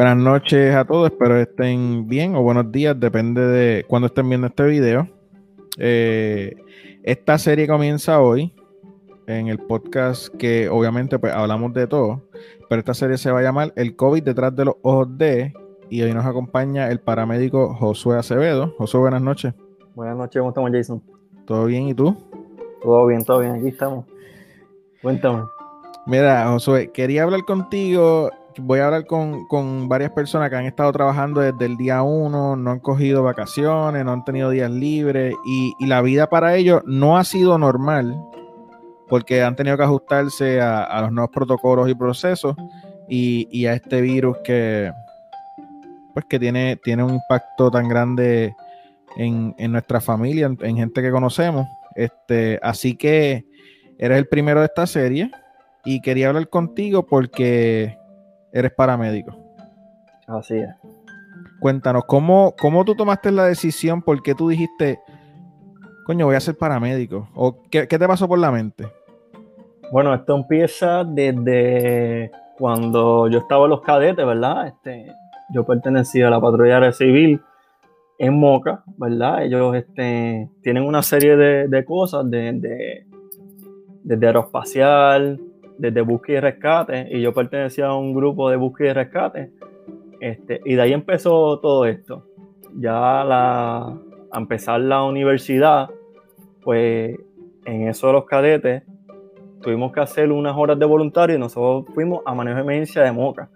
Buenas noches a todos, espero estén bien o buenos días, depende de cuando estén viendo este video. Eh, esta serie comienza hoy en el podcast que obviamente pues hablamos de todo, pero esta serie se va a llamar El COVID detrás de los ojos de y hoy nos acompaña el paramédico Josué Acevedo. Josué, buenas noches. Buenas noches, ¿cómo estamos Jason? ¿Todo bien y tú? Todo bien, todo bien, aquí estamos. Cuéntame. Mira, Josué, quería hablar contigo voy a hablar con, varias personas que han estado trabajando desde el día uno, no han cogido vacaciones, no han tenido días libres y, la vida para ellos no ha sido normal porque han tenido que ajustarse a, los nuevos protocolos y procesos y, a este virus que, pues que tiene, tiene un impacto tan grande en, nuestra familia, en, en, gente que conocemos. Este, así que eres el primero de esta serie y quería hablar contigo porque eres paramédico. Así es. Cuéntanos, ¿cómo, ¿cómo tú tomaste la decisión? ¿Por qué tú dijiste, coño, voy a ser paramédico? ¿O qué, te pasó por la mente? Bueno, esto empieza desde cuando yo estaba en los cadetes, ¿verdad? Este, yo pertenecía a la patrulla civil en Moca, ¿verdad? Ellos este, tienen una serie de, cosas de, de, desde aeroespacial, desde búsqueda y rescate, y yo pertenecía a un grupo de búsqueda y rescate, este, y de ahí empezó todo esto. Ya la, a empezar la universidad, pues en eso de los cadetes, tuvimos que hacer unas horas de voluntario y nosotros fuimos a manejo de emergencia de Moca,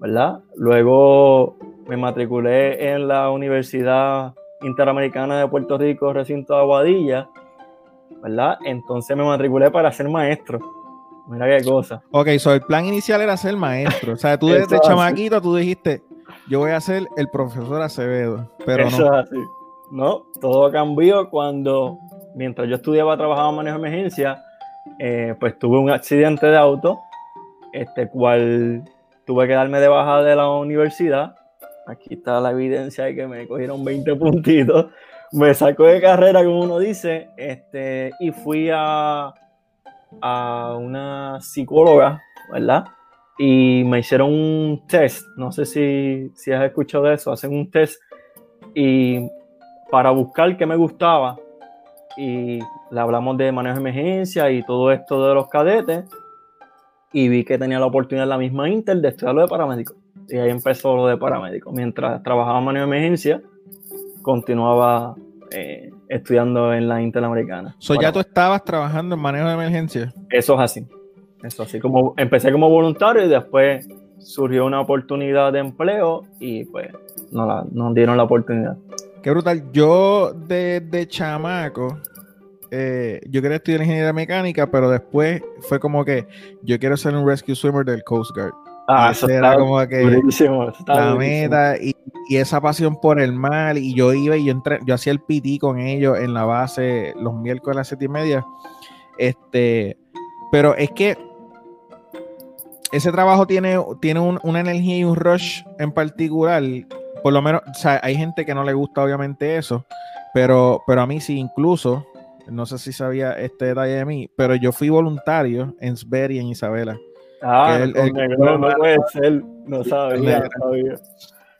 ¿verdad? Luego me matriculé en la Universidad Interamericana de Puerto Rico, recinto de Aguadilla, ¿verdad? Entonces me matriculé para ser maestro Mira qué cosa. Ok, so el plan inicial era ser maestro. O sea, tú desde chamaquito tú dijiste, yo voy a ser el profesor Acevedo. Pero Eso no. Es así. No, todo cambió cuando, mientras yo estudiaba, trabajaba en manejo de emergencia, eh, pues tuve un accidente de auto, este cual tuve que darme de baja de la universidad. Aquí está la evidencia de que me cogieron 20 puntitos. Me sacó de carrera, como uno dice, este, y fui a, a una psicóloga, ¿verdad? Y me hicieron un test, no sé si, si has escuchado eso, hacen un test y para buscar qué me gustaba y le hablamos de manejo de emergencia y todo esto de los cadetes y vi que tenía la oportunidad en la misma Intel de estudiar lo de paramédico. Y ahí empezó lo de paramédico. Mientras trabajaba en manejo de emergencia, continuaba eh, estudiando en la Interamericana. So, ¿Ya tú estabas trabajando en manejo de emergencia? Eso es así. Eso así. Como, empecé como voluntario y después surgió una oportunidad de empleo y pues nos, nos dieron la oportunidad. Qué brutal. Yo desde chamaco, eh, yo quería estudiar ingeniería mecánica, pero después fue como que yo quiero ser un rescue swimmer del Coast Guard. Ah, eso era como que la meta y, esa pasión por el mal. Y yo iba y yo, entré, yo hacía el PT con ellos en la base los miércoles a las siete y media. Este, pero es que ese trabajo tiene, tiene una energía y un rush en particular. Por lo menos, o sea, hay gente que no le gusta obviamente eso, pero, pero a mí sí, incluso, no sé si sabía este detalle de mí, pero yo fui voluntario en Sber y en Isabela. Ah, el, no puede ser, no sabía,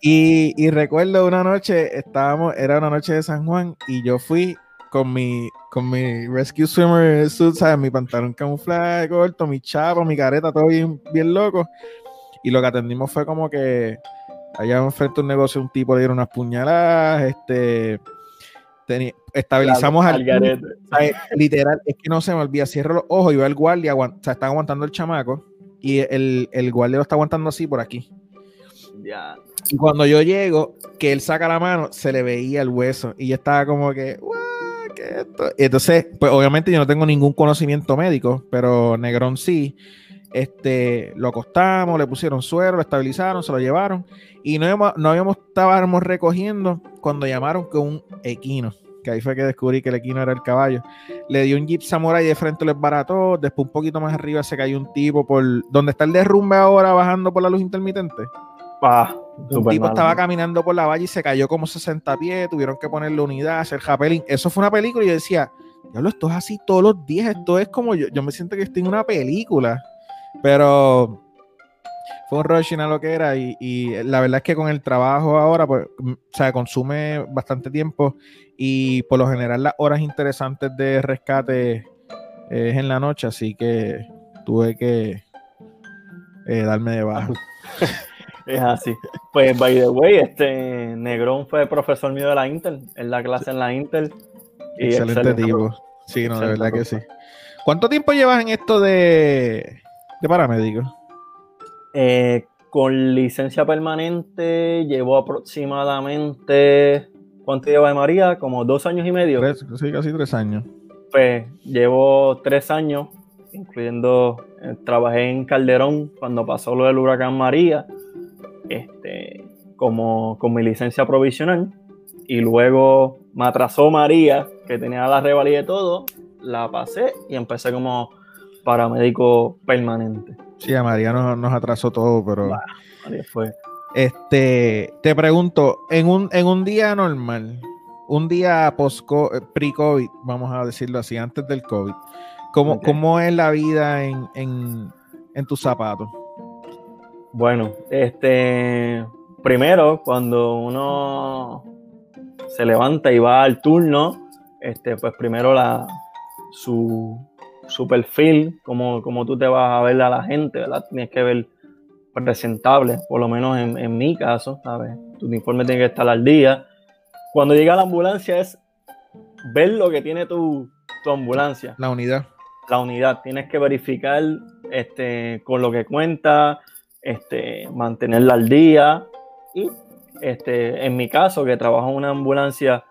Y, y, recuerdo una noche, estábamos, era una noche de San Juan, y yo fui con mi, con mi Rescue Swimmer suit, ¿sabes? Mi pantalón camuflaje corto, mi chapa, mi careta, todo bien, bien loco. Y lo que atendimos fue como que allá enfrente un negocio, un tipo le dieron unas puñaladas, este. estabilizamos al, literal, es que no se me olvida, cierro los ojos y veo al guardia, o sea, está aguantando el chamaco y el, el guardia lo está aguantando así por aquí. Ya. Y cuando yo llego, que él saca la mano, se le veía el hueso. Y yo estaba como que, ¿qué esto? Y entonces, pues obviamente yo no tengo ningún conocimiento médico, pero Negrón sí. Este, lo acostamos, le pusieron suero, lo estabilizaron, se lo llevaron. Y no, habíamos, no habíamos, estábamos recogiendo cuando llamaron con un equino que ahí fue que descubrí que el equino era el caballo. Le dio un Jeep Samurai de frente, lo esbarató. Después, un poquito más arriba, se cayó un tipo por donde está el derrumbe ahora, bajando por la luz intermitente. Ah, un tipo estaba caminando por la valle y se cayó como 60 pies. Tuvieron que ponerle unidad, hacer rappelling. Eso fue una película y yo decía, diablo, esto es así todos los días. Esto es como yo, yo me siento que estoy en una película. Pero fue un rushing a lo que era y, y, la verdad es que con el trabajo ahora, pues, o sea, consume bastante tiempo y por lo general las horas interesantes de rescate es en la noche, así que tuve que eh, darme de baja. es así. Pues, by the way, este Negrón fue profesor mío de la Intel, en la clase en la Intel. excelente, tipo. Sí, no, de verdad que sí. ¿Cuánto tiempo llevas en esto de, de paramédico? Eh, con licencia permanente llevo aproximadamente, ¿cuánto lleva de María? Como dos años y medio. sí, casi tres años. Pues llevo tres años, incluyendo, eh, trabajé en Calderón cuando pasó lo del huracán María, este, como con mi licencia provisional, y luego me atrasó María, que tenía la revalida y todo, la pasé y empecé como paramédico permanente. Sí, a María nos, atrasó todo, pero. fue. Este, te pregunto, en un, en un día normal, un día post eh, pre-COVID, vamos a decirlo así, antes del COVID, ¿cómo, ¿cómo es la vida en, en, en tus zapatos? Bueno, este, primero, cuando uno se levanta y va al turno, este, pues primero la, su, su perfil, como, como tú te vas a ver a la gente, ¿verdad? Tienes que ver presentable, por lo menos en, mi caso, ¿sabes? Tu uniforme tiene que estar al día. Cuando llega la ambulancia es ver lo que tiene tu, ambulancia. La unidad. La unidad. Tienes que verificar este, con lo que cuenta, este, mantenerla al día. Y este, en mi caso, que trabajo en una ambulancia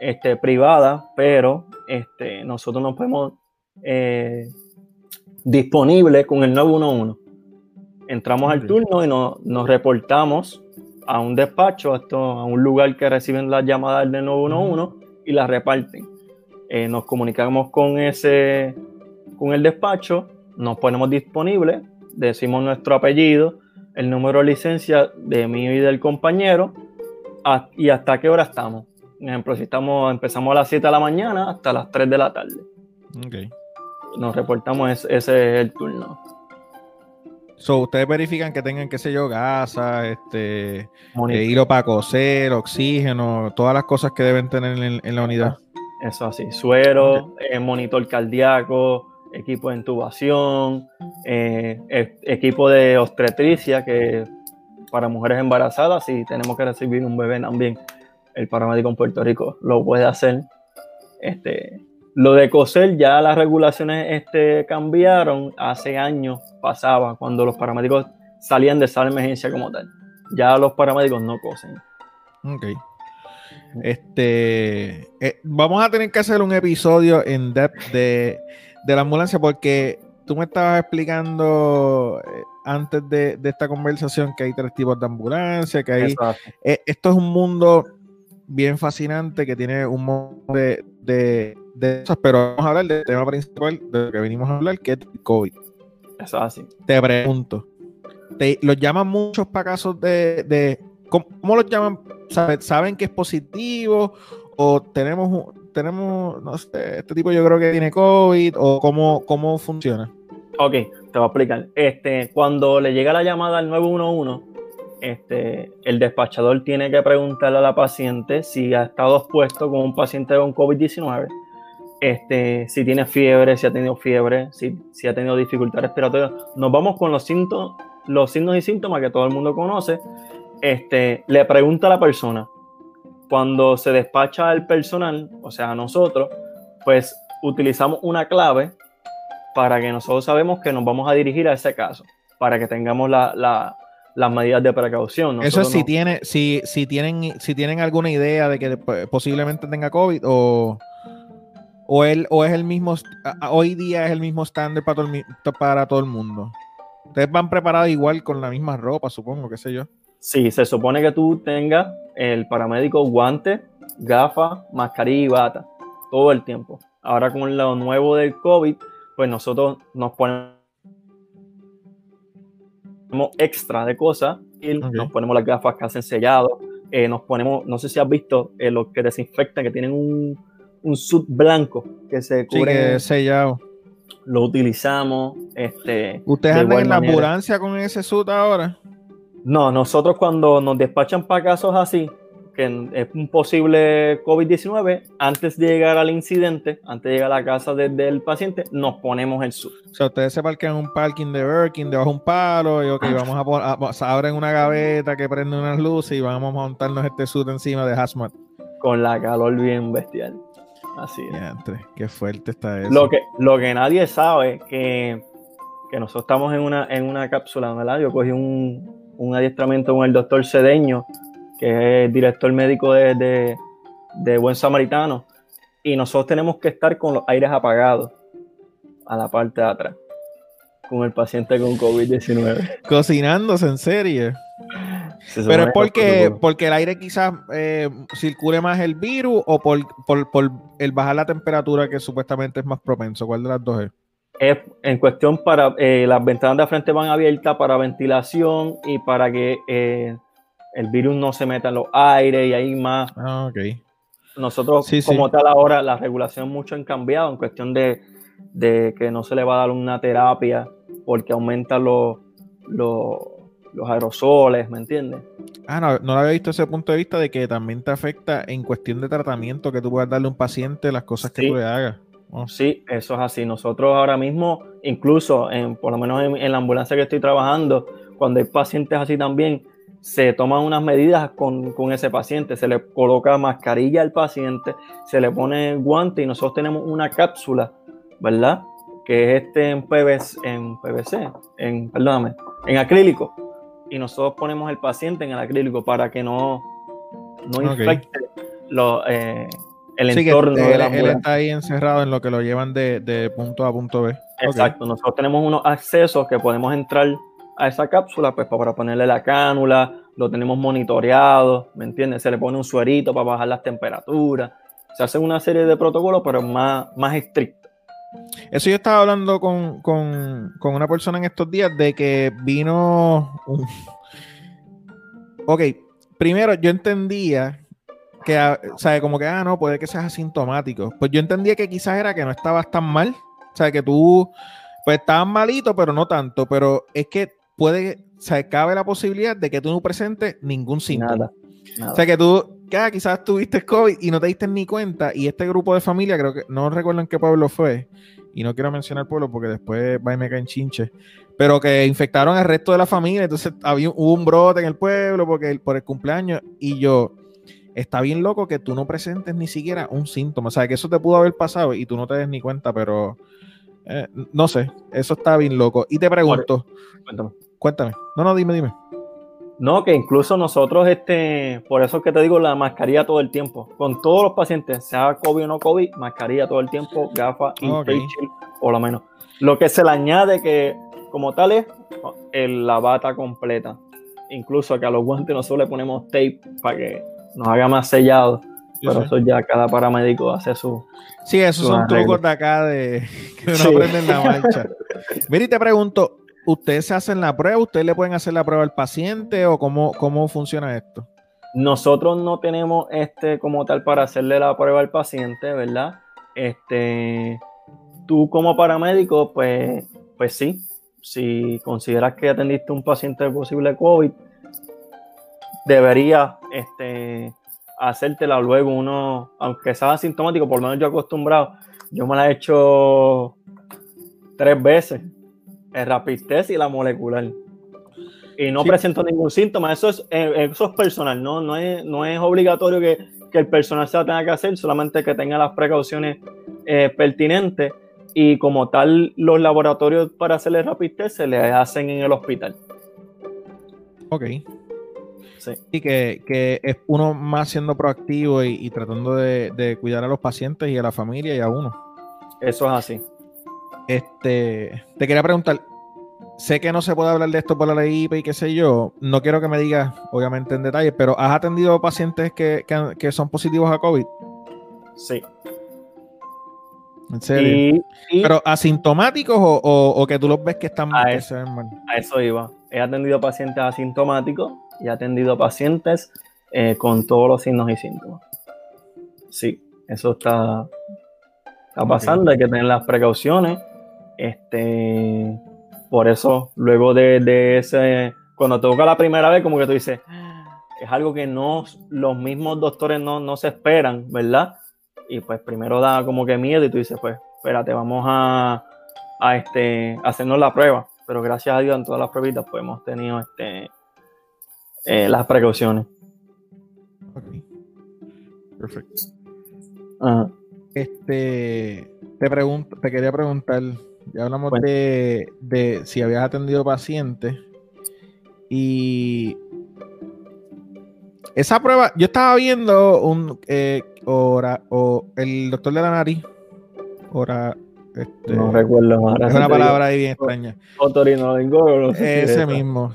este, privada, pero este, nosotros nos podemos eh, disponible con el 911. Entramos al turno y nos reportamos a un despacho, a un lugar que reciben las llamadas del 911 y las reparten. Eh, nos comunicamos con ese, con el despacho, nos ponemos disponibles, decimos nuestro apellido, el número de licencia de mí y del compañero y hasta qué hora estamos. Por ejemplo, si estamos, empezamos a las 7 de la mañana hasta las 3 de la tarde. Okay nos reportamos, ese, es el turno. So, ustedes verifican que tengan, qué sé yo, gasa, este, eh, hilo para coser, oxígeno, todas las cosas que deben tener en, la unidad. Eso así, suero, eh, monitor cardíaco, equipo de intubación, eh, equipo de obstetricia, que para mujeres embarazadas, si tenemos que recibir un bebé también, el paramédico en Puerto Rico lo puede hacer. Este, lo de coser, ya las regulaciones este, cambiaron. Hace años pasaba cuando los paramédicos salían de sala de emergencia como tal. Ya los paramédicos no cosen. Ok. Este, eh, vamos a tener que hacer un episodio en depth de, la ambulancia porque tú me estabas explicando eh, antes de, esta conversación que hay tres tipos de ambulancia, que hay... Eh, esto es un mundo bien fascinante que tiene un montón de de esas, pero vamos a hablar del tema principal de lo que venimos a hablar, que es el COVID. Eso es así. Te pregunto, ¿te, ¿los llaman muchos para casos de... de ¿cómo, los llaman? ¿Saben que es positivo? ¿O tenemos, tenemos, no sé, este tipo yo creo que tiene COVID? ¿O cómo, cómo funciona? Ok, te voy a explicar. Este, cuando le llega la llamada al 911, este, el despachador tiene que preguntarle a la paciente si ha estado expuesto con un paciente con COVID-19 este, si tiene fiebre, si ha tenido fiebre, si, si ha tenido dificultad respiratoria. Nos vamos con los, síntomas, los signos y síntomas que todo el mundo conoce. Este, le pregunta a la persona. Cuando se despacha al personal, o sea, a nosotros, pues utilizamos una clave para que nosotros sabemos que nos vamos a dirigir a ese caso, para que tengamos las medidas de precaución. Eso es si, tiene, si, si, tienen, si tienen alguna idea de que posiblemente tenga COVID o... ¿O, él, o es el mismo, hoy día es el mismo estándar para todo el, para todo el mundo? Ustedes van preparados igual con la misma ropa, supongo, qué sé yo. Sí, se supone que tú tengas el paramédico guante, gafas, mascarilla y bata, todo el tiempo. Ahora con lo nuevo del COVID, pues nosotros nos ponemos extra de cosas y nos ponemos las gafas que hacen sellado, eh, nos ponemos, no sé si has visto eh, los que desinfectan, que tienen un, un sud blanco que se cubre. sellado. Lo utilizamos. Este, ¿Ustedes andan en la ambulancia con ese sud ahora? No, nosotros cuando nos despachan para casos así, que es un posible COVID-19, antes de llegar al incidente, antes de llegar a la casa del paciente, nos ponemos el SUT. O sea, ustedes se parquean en un parking de Birkin debajo de un palo y ok, vamos a poner, abren una gaveta que prende unas luces y vamos a montarnos este SUT encima de hazmat. Con la calor bien bestial. Así es. qué fuerte está eso. Lo que, lo que nadie sabe que, que nosotros estamos en una, en una cápsula, ¿verdad? Yo cogí un, un adiestramiento con el doctor Cedeño que es director médico de, Buen Samaritano, y nosotros tenemos que estar con los aires apagados a la parte de atrás, con el paciente con COVID-19. Cocinándose en serie. Pero es porque, porque el aire quizás eh, circule más el virus o por, el bajar la temperatura que supuestamente es más propenso. ¿Cuál de las dos es? Es en cuestión para eh, las ventanas de frente van abiertas para ventilación y para que eh, el virus no se meta en los aires y ahí más. Ah, Nosotros, como tal, ahora la regulación mucho han cambiado en cuestión de, que no se le va a dar una terapia porque aumenta los, los, aerosoles, ¿me entiendes? Ah, no, no lo había visto ese punto de vista de que también te afecta en cuestión de tratamiento que tú puedas darle a un paciente las cosas que tú le hagas. Oh. Sí, eso es así. Nosotros ahora mismo, incluso en, por lo menos en, en la ambulancia que estoy trabajando, cuando hay pacientes así también, se toman unas medidas con, ese paciente, se le coloca mascarilla al paciente, se le pone guante y nosotros tenemos una cápsula, ¿verdad? Que es este en PVC, en, PVC, en, perdóname, en acrílico. Y nosotros ponemos el paciente en el acrílico para que no, no infecte eh, el entorno de la él, está ahí encerrado en lo que lo llevan de, punto A punto B. Exacto, nosotros tenemos unos accesos que podemos entrar a esa cápsula, pues para ponerle la cánula, lo tenemos monitoreado, ¿me entiendes? Se le pone un suerito para bajar las temperaturas. Se hace una serie de protocolos, pero más, más estrictos. Eso yo estaba hablando con, una persona en estos días de que vino Ok, primero yo entendía que, o sea, como que, ah, no, puede que seas asintomático. Pues yo entendía que quizás era que no estabas tan mal. O sea, que tú, pues estabas malito, pero no tanto. Pero es que puede, o sea, cabe la posibilidad de que tú no presentes ningún síntoma. O sea, que tú, ah, quizás tuviste COVID y no te diste ni cuenta, y este grupo de familia, creo que, no recuerdo en qué pueblo fue, y no quiero mencionar el pueblo porque después va y me caen chinches, pero que infectaron al resto de la familia, entonces había, hubo un brote en el pueblo porque por el cumpleaños, y yo, está bien loco que tú no presentes ni siquiera un síntoma, o sea, que eso te pudo haber pasado y tú no te des ni cuenta, pero eh, no sé, eso está bien loco. Y te pregunto, cuéntame. No, no, dime, dime. No, que incluso nosotros, este, por eso es que te digo la mascarilla todo el tiempo. Con todos los pacientes, sea COVID o no COVID, mascarilla todo el tiempo, gafas y por lo menos. Lo que se le añade que, como tal, es la bata completa. Incluso que a los guantes nosotros le ponemos tape para que nos haga más sellado. Pero eso ya cada paramédico hace su. Sí, esos son trucos de acá de que uno aprende en la marcha. Mira, y te pregunto, ¿ustedes se hacen la prueba? ¿Ustedes le pueden hacer la prueba al paciente o cómo, cómo funciona esto? Nosotros no tenemos este como tal para hacerle la prueba al paciente, ¿verdad? Este, tú como paramédico, pues, pues sí, si consideras que atendiste un paciente posible COVID, debería este, hacértela luego uno, aunque sea asintomático, por lo menos yo acostumbrado, yo me la he hecho tres veces, el rapid test y la molecular. Y no presento ningún síntoma, eso es, eh, eso es personal, no, no, es, no es obligatorio que, el personal se la tenga que hacer, solamente que tenga las precauciones eh, pertinentes y como tal los laboratorios para hacer el rapid test se le hacen en el hospital. Ok. Y que, es uno más siendo proactivo y, tratando de, cuidar a los pacientes y a la familia y a uno. Eso es así. Este, te quería preguntar, sé que no se puede hablar de esto por la ley y qué sé yo, no quiero que me digas, obviamente, en detalle, pero ¿has atendido pacientes que, son positivos a COVID? Sí. ¿En serio? ¿Pero asintomáticos o, que tú los ves que están mal? A eso iba. He atendido pacientes asintomáticos y ha atendido pacientes eh, con todos los signos y síntomas. Sí, eso está, está pasando, hay que tener las precauciones. Este, por eso, luego de, ese, cuando te toca la primera vez, como que tú dices, es algo que no, los mismos doctores no, no se esperan, ¿verdad? Y pues primero da como que miedo y tú dices, pues, espérate, vamos a, a este, hacernos la prueba. Pero gracias a Dios en todas las pruebitas pues hemos tenido este, eh, las precauciones. Ok. Perfecto. Este, te pregunto, te quería preguntar, ya hablamos de, de si habías atendido pacientes y esa prueba, yo estaba viendo un eh, o el doctor de la nariz, hora, este, no recuerdo más. Es una palabra ahí bien extraña. Otorino Ese mismo.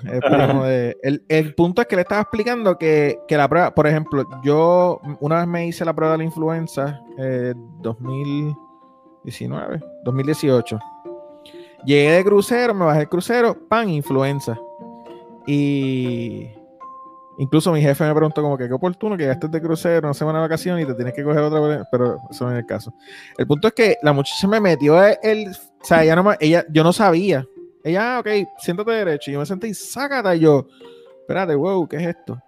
El, el, punto es que le estaba explicando que, que, la prueba, por ejemplo, yo una vez me hice la prueba de la influenza eh, 2019, 2018. Llegué de crucero, me bajé el crucero, pan, influenza. Y Incluso mi jefe me preguntó como que qué oportuno que estés de crucero, una semana de vacaciones y te tienes que coger otra, pero eso no es el caso. El punto es que la muchacha me metió el, o sea, ella no, ella, yo no sabía. Ella, ah, ok, siéntate derecho. Y yo me senté y sácate. Y yo, espérate, wow, ¿qué es esto?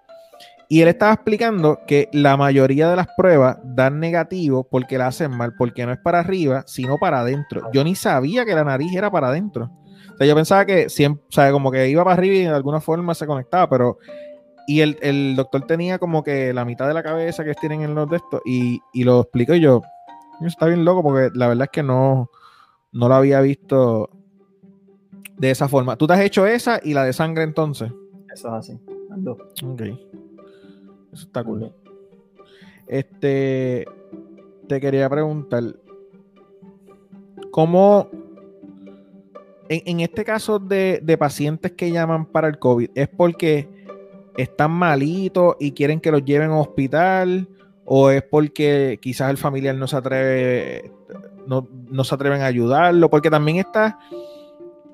Y él estaba explicando que la mayoría de las pruebas dan negativo porque la hacen mal, porque no es para arriba, sino para adentro. Yo ni sabía que la nariz era para adentro. O sea, yo pensaba que siempre, o sea, como que iba para arriba y de alguna forma se conectaba, pero y el, doctor tenía como que la mitad de la cabeza que tienen en los de estos y, lo explico yo. Está bien loco porque la verdad es que no, no lo había visto de esa forma. ¿Tú te has hecho esa y la de sangre entonces? Eso es así. Ok. Eso está cool. Este, te quería preguntar, ¿cómo, en, en este caso de, de, pacientes que llaman para el COVID, es porque están malitos y quieren que los lleven a hospital o es porque quizás el familiar no se atreve, no, se atreven a ayudarlo, porque también está,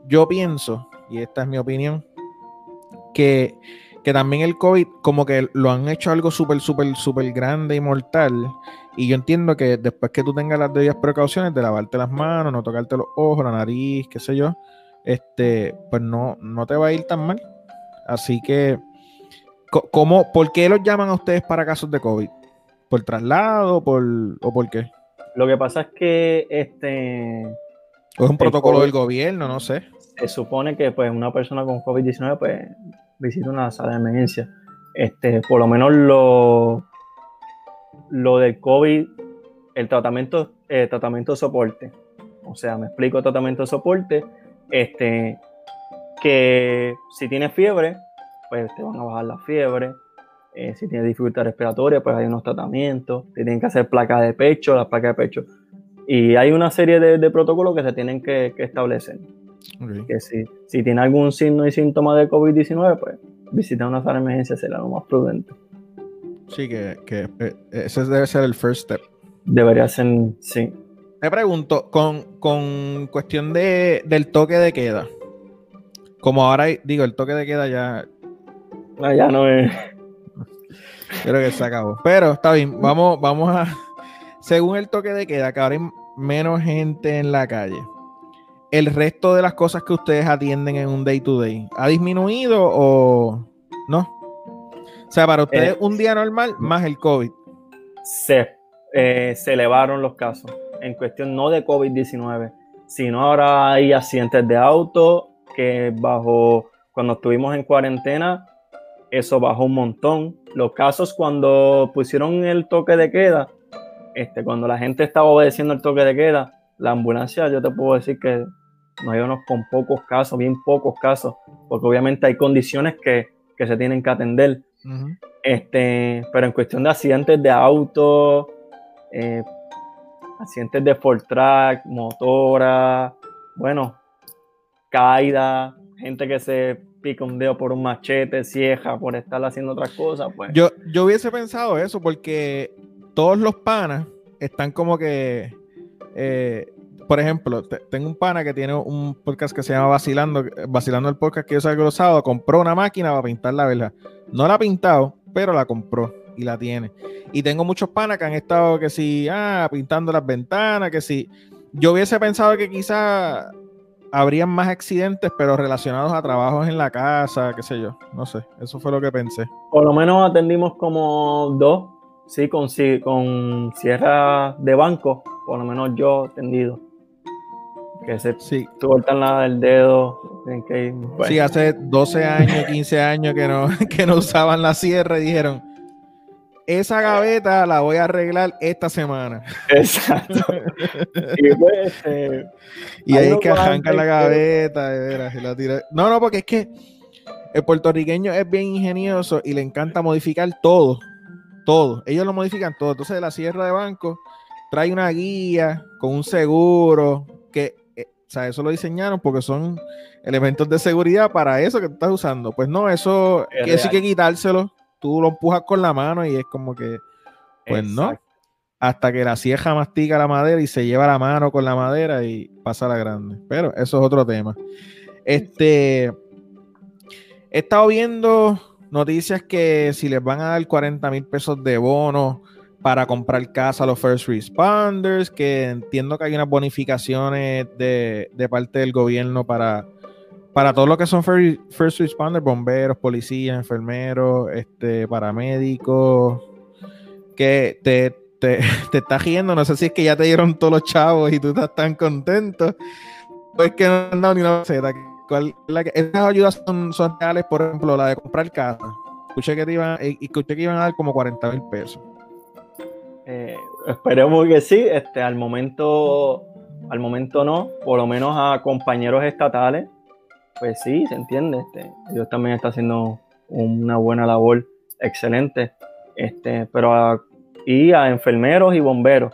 yo pienso, y esta es mi opinión, que, que también el COVID como que lo han hecho algo súper, súper, súper grande y mortal. Y yo entiendo que después que tú tengas las debidas precauciones de lavarte las manos, no tocarte los ojos, la nariz, qué sé yo, este, pues no, no te va a ir tan mal. Así que ¿Cómo, ¿Por qué los llaman a ustedes para casos de COVID? ¿Por traslado por, o por qué? Lo que pasa es que este... ¿O es un protocolo del gobierno? No sé. Se supone que pues, una persona con COVID-19 pues, visita una sala de emergencia. Este, por lo menos lo, lo del COVID, el tratamiento, el tratamiento de soporte. O sea, me explico tratamiento de soporte. Este, que si tienes fiebre, pues te van a bajar la fiebre. Eh, si tienes dificultad respiratoria, pues hay unos tratamientos. Te tienen que hacer placa de pecho, las placas de pecho. Y hay una serie de, protocolos que se tienen que, establecer. Que si, si tiene algún signo y síntoma de COVID-19, pues visitar una sala de emergencia será lo más prudente. Sí, que, que eh, ese debe ser el first step. Debería ser, sí. Me pregunto, con, con cuestión de, del toque de queda, como ahora digo, el toque de queda ya, no, ya no es. Creo que se acabó. Pero está bien, vamos, vamos a. Según el toque de queda, que ahora hay menos gente en la calle. El resto de las cosas que ustedes atienden en un day to day, ¿ha disminuido o no? O sea, para ustedes eh, un día normal más el COVID. Se, eh, se elevaron los casos en cuestión no de COVID-19, sino ahora hay accidentes de auto que bajo cuando estuvimos en cuarentena eso bajó un montón. Los casos cuando pusieron el toque de queda, este, cuando la gente estaba obedeciendo el toque de queda, la ambulancia, yo te puedo decir que nos íbamos con pocos casos, bien pocos casos, porque obviamente hay condiciones que, se tienen que atender. este, pero en cuestión de accidentes de auto, eh, accidentes de full track, motora, bueno, caída, gente que se pica un dedo por un machete, cieja, por estar haciendo otras cosas, pues. Yo, yo hubiese pensado eso porque todos los panas están como que. Eh, por ejemplo, tengo un pana que tiene un podcast que se llama Vacilando, Vacilando el podcast que yo salgo los compró una máquina para pintar la vela. No la ha pintado, pero la compró y la tiene. Y tengo muchos panas que han estado que si, ah, pintando las ventanas, que si. Yo hubiese pensado que quizás habrían más accidentes, pero relacionados a trabajos en la casa, qué sé yo. No sé, eso fue lo que pensé. Por lo menos atendimos como dos, sí, con, con cierre de banco, por lo menos yo atendido. Que se sí. cortan la del dedo. Que, Sí, hace 12 años, 15 años que no, que no usaban la sierra y dijeron, esa gaveta la voy a arreglar esta semana. Exacto. y, pues, eh, y ahí es que arranca la gaveta. No, no, porque es que el puertorriqueño es bien ingenioso y le encanta modificar todo. Todo. Ellos lo modifican todo. Entonces, la sierra de banco trae una guía con un seguro que, eh, o sea, eso lo diseñaron porque son elementos de seguridad para eso que tú estás usando. Pues no, eso que sí que quitárselo tú lo empujas con la mano y es como que, pues no. Hasta que la sieja mastica la madera y se lleva la mano con la madera y pasa la grande. Pero eso es otro tema. Este. He estado viendo noticias que si les van a dar 40 mil pesos de bono para comprar casa a los first responders, que entiendo que hay unas bonificaciones de, de parte del gobierno para para todos los que son first responders, bomberos, policías, enfermeros, este, paramédicos, que te, te, te estás riendo, no sé si es que ya te dieron todos los chavos y tú estás tan contento, pues que no han dado ni una receta. Estas ayudas son, son, reales, por ejemplo, la de comprar casa. Escuché que, te iban, eh, escuché que iban a dar como 40 mil pesos. Eh, esperemos que sí. Este, al momento, al momento no, por lo menos a compañeros estatales pues sí, se entiende. Este, ellos también están haciendo una buena labor, excelente. Este, pero a, y a enfermeros y bomberos.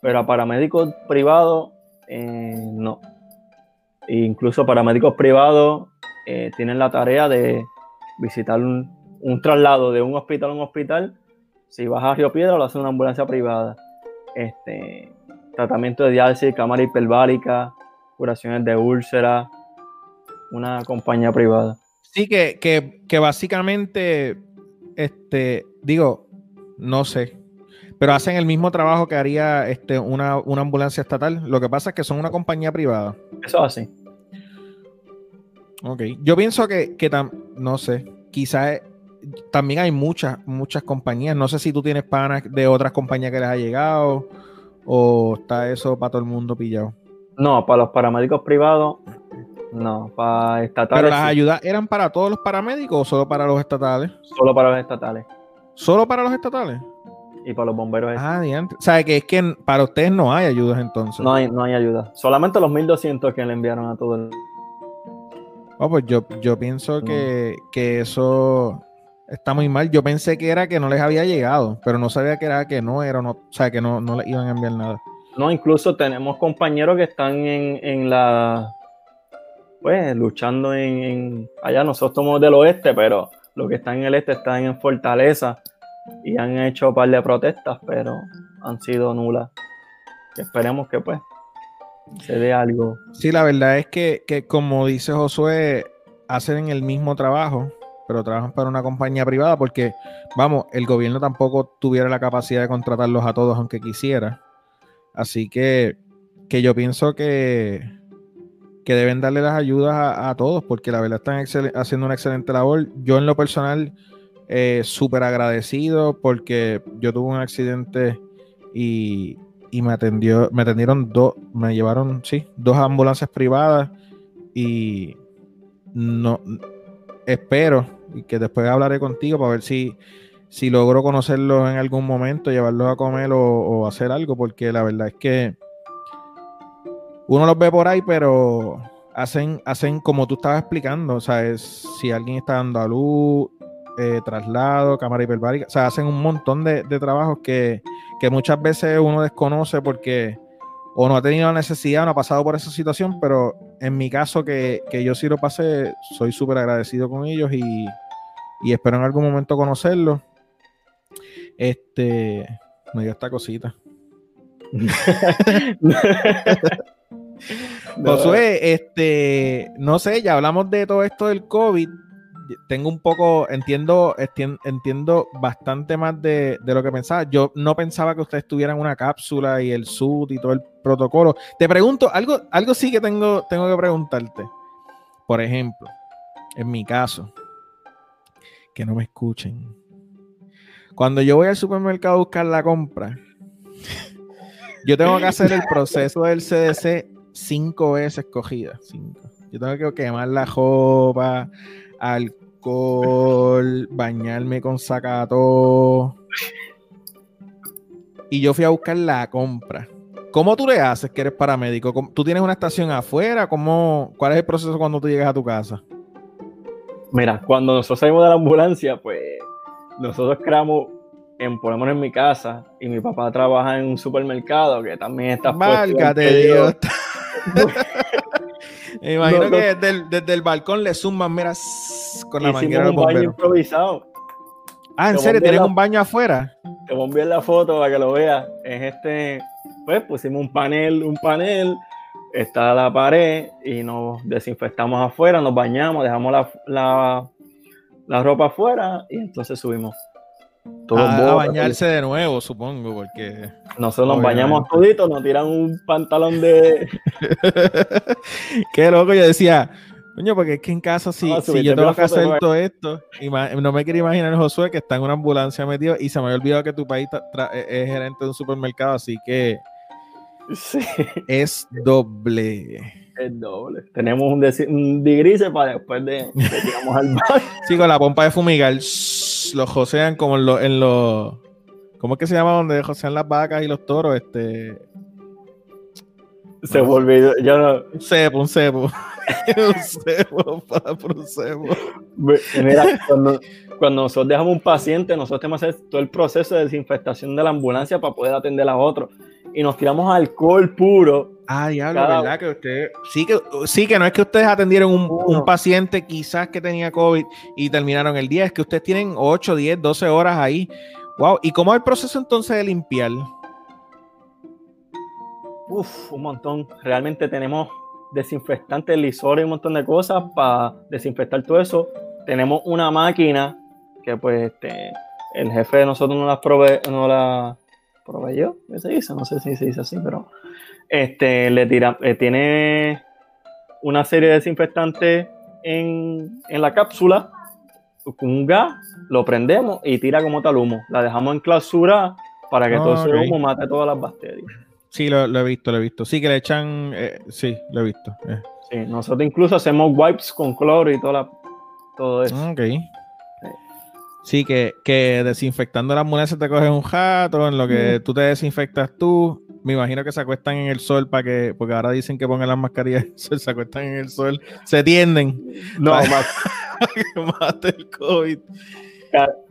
Pero a paramédicos privados, eh, no. E incluso paramédicos privados eh, tienen la tarea de visitar un, traslado de un hospital a un hospital. Si vas a Río Piedra, lo hace una ambulancia privada. Este, tratamiento de diálisis, cámara hiperbárica, curaciones de úlceras, una compañía privada. Sí, que, que, básicamente, este, digo, no sé, pero hacen el mismo trabajo que haría este, una, ambulancia estatal. Lo que pasa es que son una compañía privada. Eso así. Ok. Yo pienso que, que no sé, quizás también hay muchas, muchas compañías. No sé si tú tienes panas de otras compañías que les ha llegado o está eso para todo el mundo pillado. No, para los paramédicos privados no, para estatales. ¿Pero las ayudas eran para todos los paramédicos o solo para los estatales? Solo para los estatales. ¿Solo para los estatales? Y para los bomberos. Ah, diante. O sea, que es que para ustedes no hay ayudas entonces. No hay, no hay ayuda. Solamente los 1200 que le enviaron a todo el. Oh, pues yo, yo pienso mm. que, que eso está muy mal. Yo pensé que era que no les había llegado, pero no sabía que era que no era, no, o sea, que no, no les iban a enviar nada. No, incluso tenemos compañeros que están en, en la pues luchando en, allá nosotros somos del oeste, pero los que están en el este están en Fortaleza y han hecho un par de protestas, pero han sido nulas. Esperemos que pues se dé algo. Sí, la verdad es que, que como dice Josué, hacen el mismo trabajo, pero trabajan para una compañía privada porque, vamos, el gobierno tampoco tuviera la capacidad de contratarlos a todos aunque quisiera. Así que, que yo pienso que, que deben darle las ayudas a, todos, porque la verdad están haciendo una excelente labor. Yo en lo personal, eh, súper agradecido porque yo tuve un accidente y, me atendió, me atendieron dos, me llevaron, sí, dos ambulancias privadas y no espero y que después hablaré contigo para ver si, si logro conocerlos en algún momento, llevarlos a comer o hacer algo, porque la verdad es que uno los ve por ahí, pero hacen, hacen como tú estabas explicando, o sea, es, si alguien está dando a luz, eh, traslado, cámara hiperbárica, o sea, hacen un montón de, trabajos que, muchas veces uno desconoce porque o no ha tenido la necesidad, no ha pasado por esa situación, pero en mi caso que, yo sí lo pasé, soy súper agradecido con ellos y, y, espero en algún momento conocerlos. Este, me dio esta cosita. Josué, este, no sé, ya hablamos de todo esto del COVID. Tengo un poco, entiendo, entiendo bastante más de, lo que pensaba. Yo no pensaba que ustedes tuvieran una cápsula y el SUT y todo el protocolo. Te pregunto, algo, algo sí que tengo, tengo que preguntarte. Por ejemplo, en mi caso, que no me escuchen. Cuando yo voy al supermercado a buscar la compra, yo tengo que hacer el proceso del CDC cinco veces cogida. Cinco. Yo tengo que quemar la ropa, alcohol, bañarme con sacato. Y yo fui a buscar la compra. ¿Cómo tú le haces que eres paramédico? ¿Tú tienes una estación afuera? ¿Cómo, ¿Cuál es el proceso cuando tú llegas a tu casa? Mira, cuando nosotros salimos de la ambulancia, pues nosotros creamos en, ponemos en mi casa y mi papá trabaja en un supermercado que también está Márcate, Dios. Me imagino que desde el, balcón le suman, mira, con la manguera un baño improvisado. Ah, ¿en serio? ¿Tienes un baño afuera? Te voy a enviar la foto para que lo veas. Es este, pues pusimos un panel, un panel, está la pared y nos desinfectamos afuera, nos bañamos, dejamos la, la ropa afuera y entonces subimos a, bañarse de nuevo, supongo, porque. Nosotros nos bañamos toditos, nos tiran un pantalón de. Qué loco, yo decía, coño, porque es que en casa, si, si yo tengo que hacer todo esto, no me quiero imaginar Josué que está en una ambulancia metido y se me había olvidado que tu país e, es gerente de un supermercado, así que. Es doble. Es doble. Tenemos un, un digrise para después de que tiramos al bar. Sí, con la pompa de fumigar los josean como en los. En lo, ¿Cómo es que se llama donde josean las vacas y los toros? Este. Se volvió. Yo no. Un cepo, un cepo. un cepo, un cepo. Mira, cuando, cuando nosotros dejamos un paciente, nosotros tenemos que hacer todo el proceso de desinfectación de la ambulancia para poder atender a otros. Y nos tiramos alcohol puro. Ah, diablo, ¿verdad? Que usted. Sí que, sí, que no es que ustedes atendieron un, un, paciente quizás que tenía COVID y terminaron el día, es que ustedes tienen 8, 10, 12 horas ahí. Wow. ¿Y cómo es el proceso entonces de limpiar? Uf, un montón. Realmente tenemos desinfectantes, lisores y un montón de cosas para desinfectar todo eso. Tenemos una máquina que pues este, el jefe de nosotros no las prove no la proveyó, ¿qué se dice? No sé si se dice así, pero este, le tira, eh, tiene una serie de desinfectantes en, en, la cápsula con un gas, lo prendemos y tira como tal humo. La dejamos en clausura para que todo ese humo mate todas las bacterias. Sí, lo, he visto, lo he visto. Sí, que le echan, eh, sí, lo he visto. Eh. Sí, nosotros incluso hacemos wipes con cloro y toda la, todo eso. Ok. Sí, que, que desinfectando las muletas te coges un jato, en lo que tú te desinfectas tú. Me imagino que se acuestan en el sol para que, porque ahora dicen que pongan las mascarillas se acuestan en el sol, se tienden. No, más. que mate el COVID.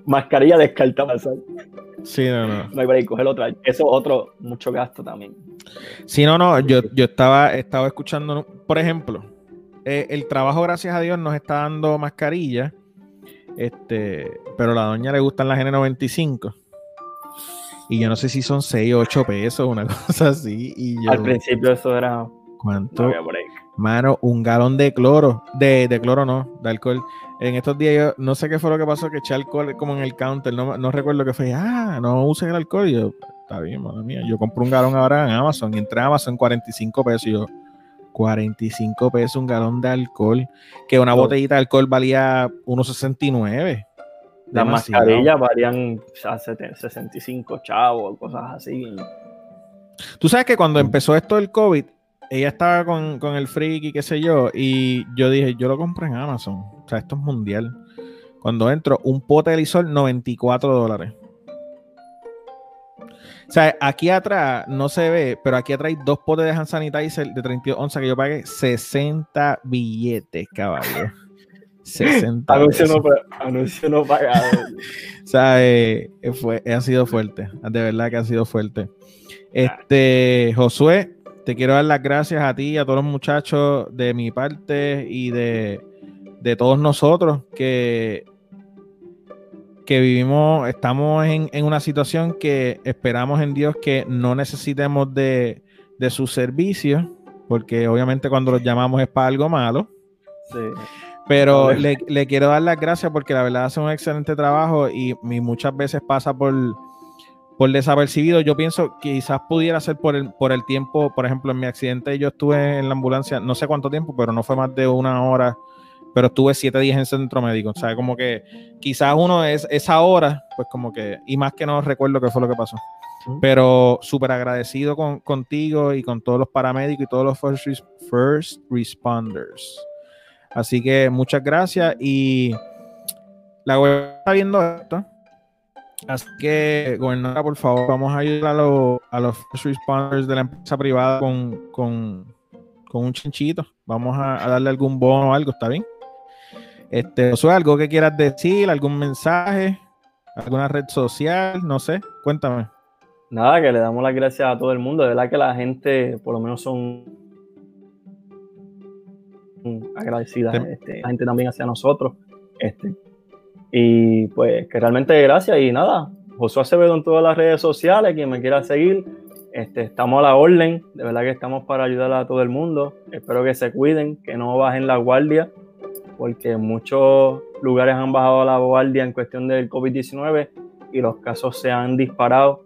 Mascarilla descartada Sí, no, no. No hay break, coger otra. Eso es otro, mucho gasto también. Sí, no, no. Yo, yo estaba, estaba escuchando, por ejemplo, eh, el trabajo, gracias a Dios, nos está dando mascarilla este, pero a la doña le gustan las N95. Y yo no sé si son 6 o 8 pesos, una cosa así. Y Al principio eso era. ¿Cuánto? Mano, un galón de cloro. De, de, cloro no, de alcohol. En estos días yo no sé qué fue lo que pasó, que eché alcohol como en el counter. No, no recuerdo qué fue. Ah, no usen el alcohol. Y yo, está bien, madre mía. Yo compré un galón ahora en Amazon y entré a Amazon 45 pesos. Y yo, 45 pesos un galón de alcohol, que una botellita de alcohol valía 1,69. Las mascarillas valían 65 chavos, cosas así. Tú sabes que cuando empezó esto del COVID, ella estaba con, con el y qué sé yo, y yo dije, yo lo compré en Amazon. O sea, esto es mundial. Cuando entro, un pote de lisol, 94 dólares. O sea, aquí atrás no se ve, pero aquí atrás hay dos potes de hand sanitizer de 32 onzas que yo pagué 60 billetes, caballo. 60 anuncio, no, anuncio no pagado. o sea, eh, fue, ha sido fuerte. De verdad que ha sido fuerte. Este, Josué, te quiero dar las gracias a ti y a todos los muchachos de mi parte y de, de todos nosotros que que vivimos, estamos en, una situación que esperamos en Dios que no necesitemos de, de sus servicios, porque obviamente cuando los llamamos es para algo malo. Pero le, quiero dar las gracias porque la verdad hace un excelente trabajo y, muchas veces pasa por, por desapercibido. Yo pienso que quizás pudiera ser por el, por el tiempo, por ejemplo, en mi accidente yo estuve en la ambulancia, no sé cuánto tiempo, pero no fue más de una hora, pero estuve siete días en centro médico. O sea, como que quizás uno es esa hora, pues como que, y más que no recuerdo qué fue lo que pasó. Pero súper agradecido con, contigo y con todos los paramédicos y todos los first, first responders. Así que muchas gracias y la gobernadora está viendo esto. Así que, gobernadora, por favor, vamos a ayudar a, los, first responders de la empresa privada con, un chinchito. Vamos a, darle algún bono o algo, ¿está bien? Este, o algo que quieras decir, algún mensaje, alguna red social, no sé, cuéntame. Nada, que le damos las gracias a todo el mundo. De verdad que la gente, por lo menos, son agradecidas. Este, la gente también hacia nosotros. Este, y pues que realmente gracias y nada. Josué Acevedo en todas las redes sociales, quien me quiera seguir, este, estamos a la orden, de verdad que estamos para ayudar a todo el mundo. Espero que se cuiden, que no bajen la guardia, porque muchos lugares han bajado la guardia en cuestión del COVID-19 y los casos se han disparado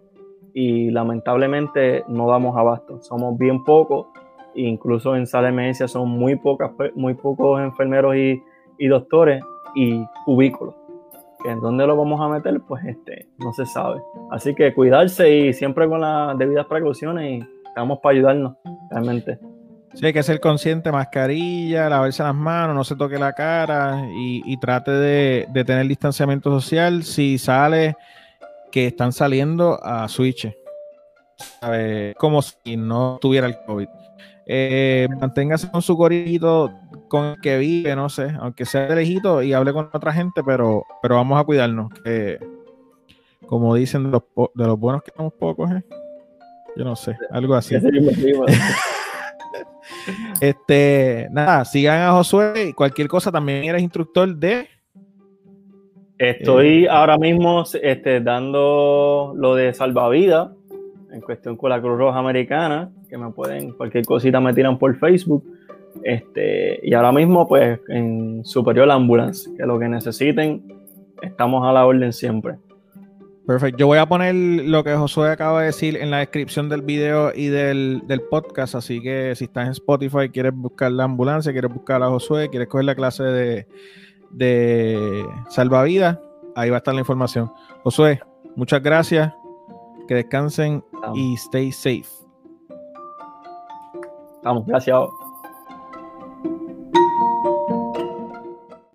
y lamentablemente no damos abasto. Somos bien pocos, incluso en sala de emergencia son muy, pocas, muy pocos enfermeros y, doctores y cubículos. ¿En dónde lo vamos a meter? Pues este, no se sabe. Así que cuidarse y siempre con las debidas precauciones y estamos para ayudarnos realmente. Sí, hay que ser consciente, mascarilla, lavarse las manos, no se toque la cara y, trate de, de, tener distanciamiento social. Si sale que están saliendo a Switch. Como si no tuviera el COVID. Eh, manténgase con su corito con el que vive, no sé, aunque sea de lejito y hable con otra gente, pero, pero vamos a cuidarnos. Que, como dicen de los, de los buenos que somos pocos, ¿eh? yo no sé, algo así. este, nada, sigan a Josué y cualquier cosa también eres instructor de Estoy eh, ahora mismo este, dando lo de salvavidas en cuestión con la Cruz Roja Americana, que me pueden, cualquier cosita me tiran por Facebook. Este, y ahora mismo, pues, en Superior Ambulance, que lo que necesiten, estamos a la orden siempre. Perfecto. Yo voy a poner lo que Josué acaba de decir en la descripción del video y del, podcast. Así que si estás en Spotify, quieres buscar la ambulancia, quieres buscar a Josué, quieres coger la clase de, de salvavidas, ahí va a estar la información. Josué, muchas gracias. Que descansen y stay safe. Vamos, gracias.